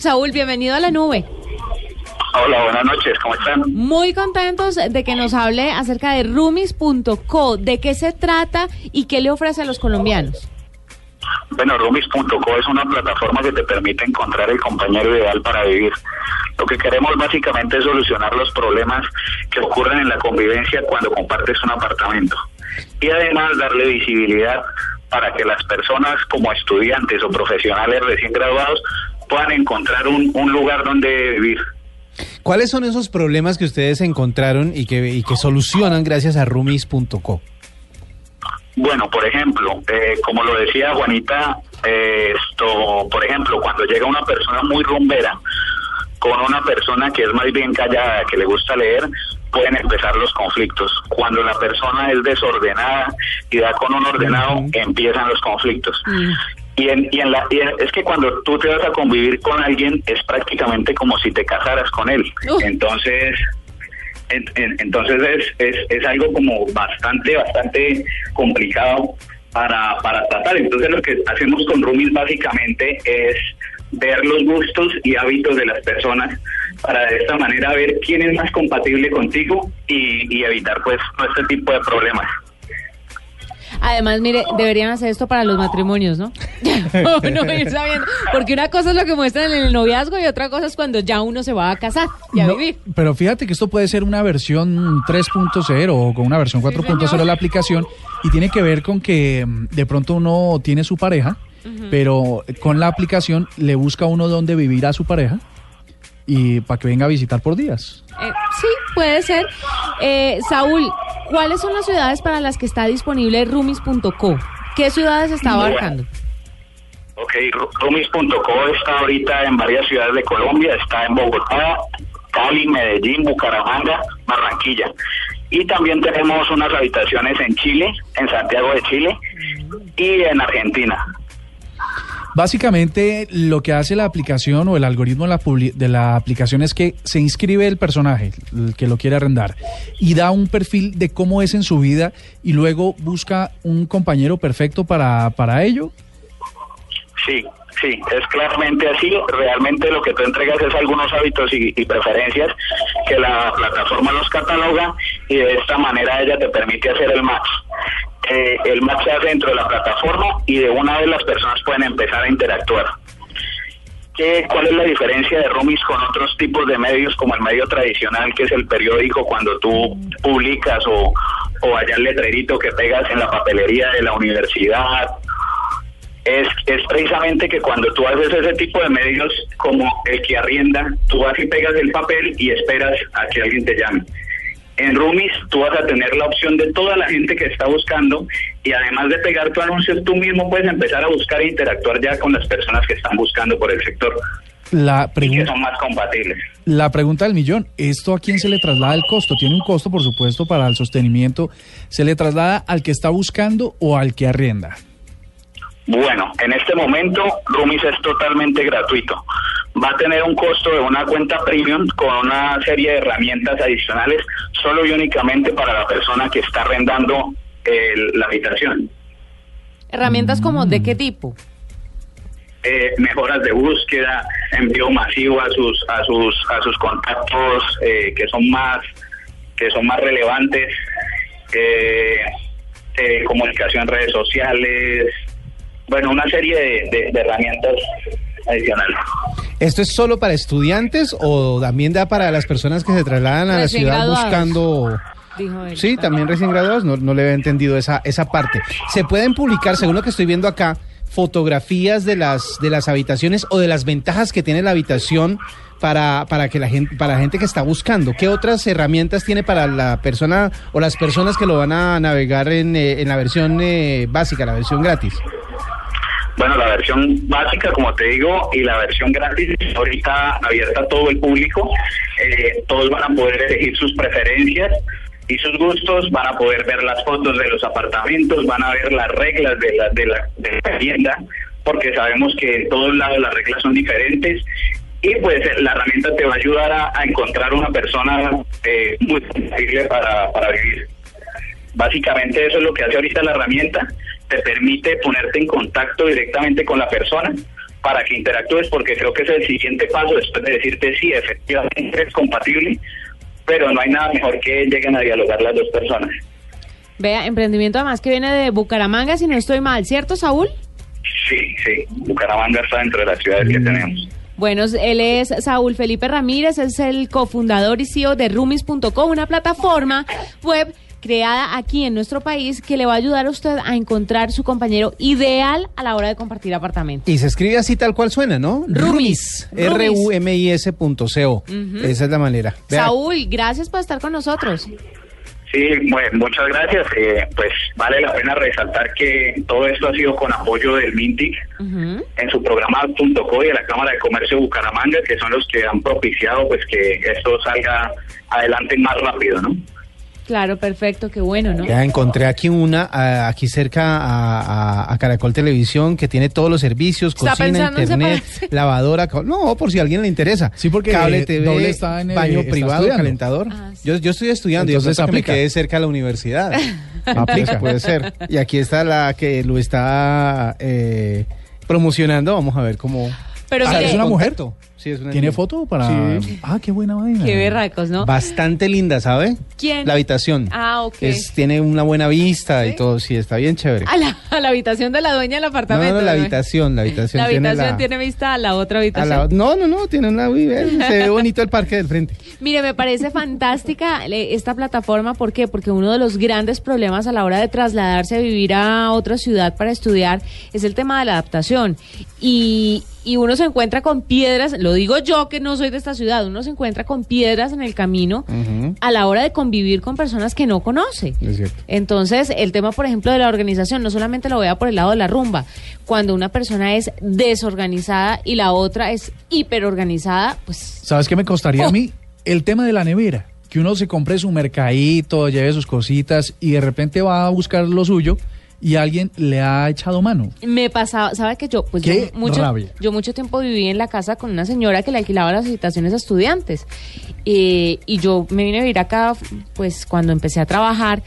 Saúl, bienvenido a la nube. Hola, buenas noches, ¿cómo están? Muy contentos de que nos hable acerca de Rumis.co, de qué se trata y qué le ofrece a los colombianos. Bueno, Rumis.co es una plataforma que te permite encontrar el compañero ideal para vivir. Lo que queremos básicamente es solucionar los problemas que ocurren en la convivencia cuando compartes un apartamento. Y además darle visibilidad para que las personas como estudiantes o profesionales recién graduados puedan encontrar un, un lugar donde vivir. ¿Cuáles son esos problemas que ustedes encontraron y que, y que solucionan gracias a rumis.co? Bueno, por ejemplo, eh, como lo decía Juanita, eh, esto, por ejemplo, cuando llega una persona muy rumbera con una persona que es más bien callada, que le gusta leer, pueden empezar los conflictos. Cuando la persona es desordenada y da con un ordenado, empiezan los conflictos. Y, en, y, en la, y es que cuando tú te vas a convivir con alguien es prácticamente como si te casaras con él. Entonces, en- en- entonces es, es, es algo como bastante, bastante complicado para, para tratar. Entonces lo que hacemos con Rumis básicamente es ver los gustos y hábitos de las personas para de esta manera ver quién es más compatible contigo y, y evitar pues este tipo de problemas. Además, mire, deberían hacer esto para los matrimonios, ¿no? no ir sabiendo, porque una cosa es lo que muestran en el noviazgo y otra cosa es cuando ya uno se va a casar y a No, vivir. pero fíjate que esto puede ser una versión 3.0 o con una versión 4.0 de señor. la aplicación y tiene que ver con que mm, de pronto uno tiene su pareja, pero con la aplicación le busca uno dónde vivir a su pareja y para que venga a visitar por días. Eh, sí, puede ser. Eh, Saúl, ¿cuáles son las ciudades para las que está disponible Rumis.co? ¿Qué ciudades está abarcando? Ok, Rumis.co está ahorita en varias ciudades de Colombia, está en Bogotá, Cali, Medellín, Bucaramanga, Barranquilla. Y también tenemos unas habitaciones en Chile, en Santiago de Chile y en Argentina. Básicamente lo que hace la aplicación o el algoritmo de la, aplicación es que se inscribe el personaje, el que lo quiere arrendar, y da un perfil de cómo es en su vida y luego busca un compañero perfecto para, para ello. Sí, sí, es claramente así. Realmente lo que tú entregas es algunos hábitos y, y preferencias que la plataforma los cataloga y de esta manera ella te permite hacer el match. Eh, el match se hace dentro de la plataforma y de una vez las personas pueden empezar a interactuar. ¿Qué, ¿Cuál es la diferencia de Rumis con otros tipos de medios como el medio tradicional, que es el periódico, cuando tú publicas o, o allá el letrerito que pegas en la papelería de la universidad es, es precisamente que cuando tú haces ese tipo de medios como el que arrienda, tú vas y pegas el papel y esperas a que alguien te llame. En Rumis tú vas a tener la opción de toda la gente que está buscando y además de pegar tu anuncio, tú mismo puedes empezar a buscar e interactuar ya con las personas que están buscando por el sector La, y que pregunta son más compatibles. la pregunta del millón, ¿esto a quién se le traslada el costo? Tiene un costo, por supuesto, para el sostenimiento. ¿Se le traslada al que está buscando o al que arrienda? Bueno, en este momento Rumis es totalmente gratuito. Va a tener un costo de una cuenta premium con una serie de herramientas adicionales solo y únicamente para la persona que está arrendando la habitación. Herramientas como de qué tipo? Eh, mejoras de búsqueda, envío masivo a sus a sus a sus contactos eh, que son más que son más relevantes, eh, eh, comunicación en redes sociales, bueno, una serie de- de- de herramientas adicionales. ¿Esto es solo para estudiantes o también da para las personas que se trasladan a la ciudad buscando... Sí, también recién graduados, no, no le había entendido esa, esa parte. ¿Se pueden publicar, según lo que estoy viendo acá, fotografías de las, de las habitaciones o de las ventajas que tiene la habitación para, para, que la gente, para la gente que está buscando? ¿Qué otras herramientas tiene para la persona o las personas que lo van a navegar en, eh, en la versión eh, básica, la versión gratis? Bueno, la versión básica, como te digo, y la versión gratis ahorita abierta a todo el público. Eh, todos van a poder elegir sus preferencias y sus gustos, van a poder ver las fotos de los apartamentos, van a ver las reglas de la, de la, de la vivienda, porque sabemos que en todos lados las reglas son diferentes. Y pues la herramienta te va a ayudar a, encontrar una persona eh, muy compatible para, para vivir. Básicamente eso es lo que hace ahorita la herramienta, te permite ponerte en contacto directamente con la persona para que interactúes, porque creo que es el siguiente paso después de decirte sí, efectivamente es compatible, pero no hay nada mejor que lleguen a dialogar las dos personas. Vea, emprendimiento además que viene de Bucaramanga, si no estoy mal, ¿cierto, Saúl? Sí, sí, Bucaramanga está dentro de las ciudades que tenemos. Bueno, él es Saúl Felipe Ramírez, es el cofundador y CEO de Rumis.com, una plataforma web creada aquí en nuestro país que le va a ayudar a usted a encontrar su compañero ideal a la hora de compartir apartamento. Y se escribe así tal cual suena, ¿no? Rumis. R-U-M-I-S punto C-O. Esa es la manera. Vea, Saúl, gracias por estar con nosotros. Sí, bueno, muchas gracias. Eh, pues vale la pena resaltar que todo esto ha sido con apoyo del MINTIC en su programa .co y de la Cámara de Comercio de Bucaramanga, que son los que han propiciado pues que esto salga adelante más rápido, ¿no? Claro, perfecto, qué bueno, ¿no? Ya encontré aquí una, aquí cerca a, a- a Caracol Televisión, que tiene todos los servicios, ¿Está cocina, internet, lavadora, no, por si a alguien le interesa. Sí, porque Cable eh, TV, Doble está en, eh, baño está privado, estudiando. calentador. Ah, sí. yo, yo estoy estudiando Entonces y entonces me quedé cerca de la universidad. Aplica. Puede ser. Y aquí está la que lo está eh, promocionando. Vamos a ver cómo. Pero Ah, mire, ¿es una mujer? Contacto. Sí, es una ¿Tiene niña. foto para...? Sí. Ah, qué buena vaina. qué berracos, ¿no? Bastante linda, ¿sabe? ¿Quién? La habitación. Ah, ok. Es, tiene una buena vista y todo, sí, está bien chévere. A la, a la habitación de la dueña del No, apartamento. no, la ¿no? habitación, la habitación. La habitación la- tiene vista a la otra a habitación. la- no, no, no, tiene una. Se ve bonito el parque del frente. Mire, me parece fantástica le- esta plataforma. ¿Por qué? Porque uno de los grandes problemas a la hora de trasladarse a vivir a otra ciudad para estudiar es el tema de la adaptación. Y, y uno se encuentra con piedras, lo digo yo que no soy de esta ciudad, uno se encuentra con piedras en el camino a la hora de convivir con personas que no conoce. Es. Entonces, el tema, por ejemplo, de la organización, no solamente lo vea por el lado de la rumba. Cuando una persona es desorganizada y la otra es hiperorganizada, pues ¿Sabes qué me costaría Oh. a mí? El tema de la nevera. Que uno se compre su mercadito, lleve sus cositas y de repente va a buscar lo suyo y alguien le ha echado mano. Me pasaba, ¿sabe que yo? Pues Qué yo mucho, rabia. yo mucho tiempo viví en la casa con una señora que le alquilaba las habitaciones a estudiantes. Eh, y yo me vine a vivir acá, pues cuando empecé a trabajar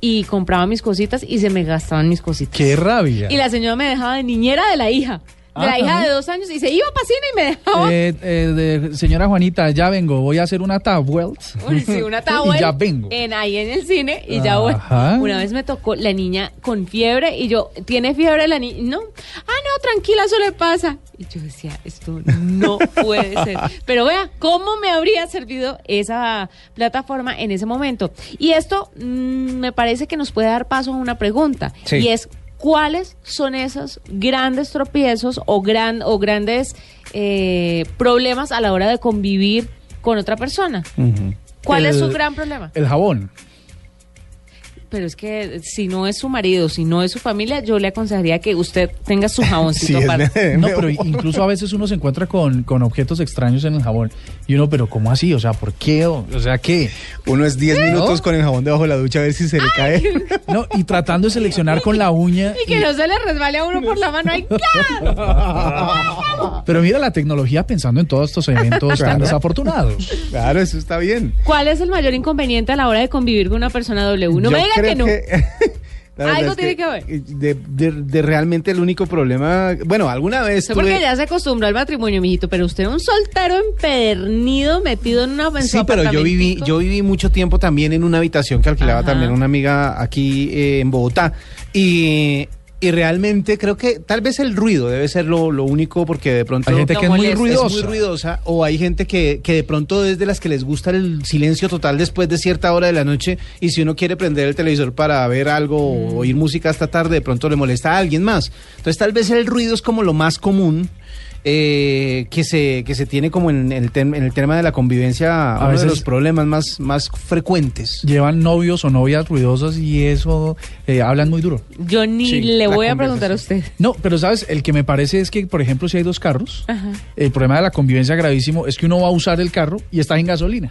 y compraba mis cositas y se me gastaban mis cositas. ¡Qué rabia! Y la señora me dejaba de niñera de la hija, Ah, la hija también. de dos años y se iba para cine y me dejaba. Eh, eh, de- señora Juanita, ya vengo, voy a hacer una tablet. Uy, sí, una towel y ya vengo. En, ahí en el cine y ya. Ajá. Una vez me tocó la niña con fiebre y yo, ¿tiene fiebre la niña? No. Ah, no, tranquila, eso le pasa. Y yo decía, esto no puede ser. Pero vea, ¿cómo me habría servido esa plataforma en ese momento? Y esto mm, me parece que nos puede dar paso a una pregunta. Sí. Y es, ¿cuáles son esos grandes tropiezos o, gran, o grandes eh, problemas a la hora de convivir con otra persona? ¿Cuál es su gran problema? El jabón. Pero es que si no es su marido, si no es su familia, yo le aconsejaría que usted tenga su jaboncito Sí, aparte. No, pero incluso a veces uno se encuentra con, con objetos extraños en el jabón. Y uno, pero ¿cómo así? O sea, ¿por qué? O o sea, ¿qué? Uno es 10 minutos con el jabón debajo de la ducha a ver si se le cae. No, y tratando de seleccionar con la uña. Y que no se le resbale a uno por la mano. ¡Ay, claro! Pero mira la tecnología pensando en todos estos eventos tan Claro. desafortunados. Claro, eso está bien. ¿Cuál es el mayor inconveniente a la hora de convivir con una persona W? No Yo me diga que no. Algo es tiene que ver. De, de- de realmente el único problema. Bueno, alguna vez. Usted porque tuve- ya se acostumbró al matrimonio, mijito, pero usted es un soltero empedernido metido en una en Sí, pero yo viví, yo viví mucho tiempo también en una habitación que alquilaba Ajá. también una amiga aquí eh, en Bogotá. Y, y realmente creo que tal vez el ruido debe ser lo, lo único porque de pronto... Hay gente que es muy ruidosa. Es muy ruidosa o hay gente que, que de pronto es de las que les gusta el silencio total después de cierta hora de la noche y si uno quiere prender el televisor para ver algo o oír música hasta tarde de pronto le molesta a alguien más. Entonces tal vez el ruido es como lo más común eh, que se que se tiene como en el, tem- en el tema de la convivencia uno veces- de los problemas más, más frecuentes. Llevan novios o novias ruidosas y eso eh, hablan muy duro. Yo ni Sí, le voy a preguntar a usted. No, pero sabes, el que me parece es que, por ejemplo, si hay dos carros, Ajá. el problema de la convivencia gravísimo es que uno va a usar el carro y está en gasolina.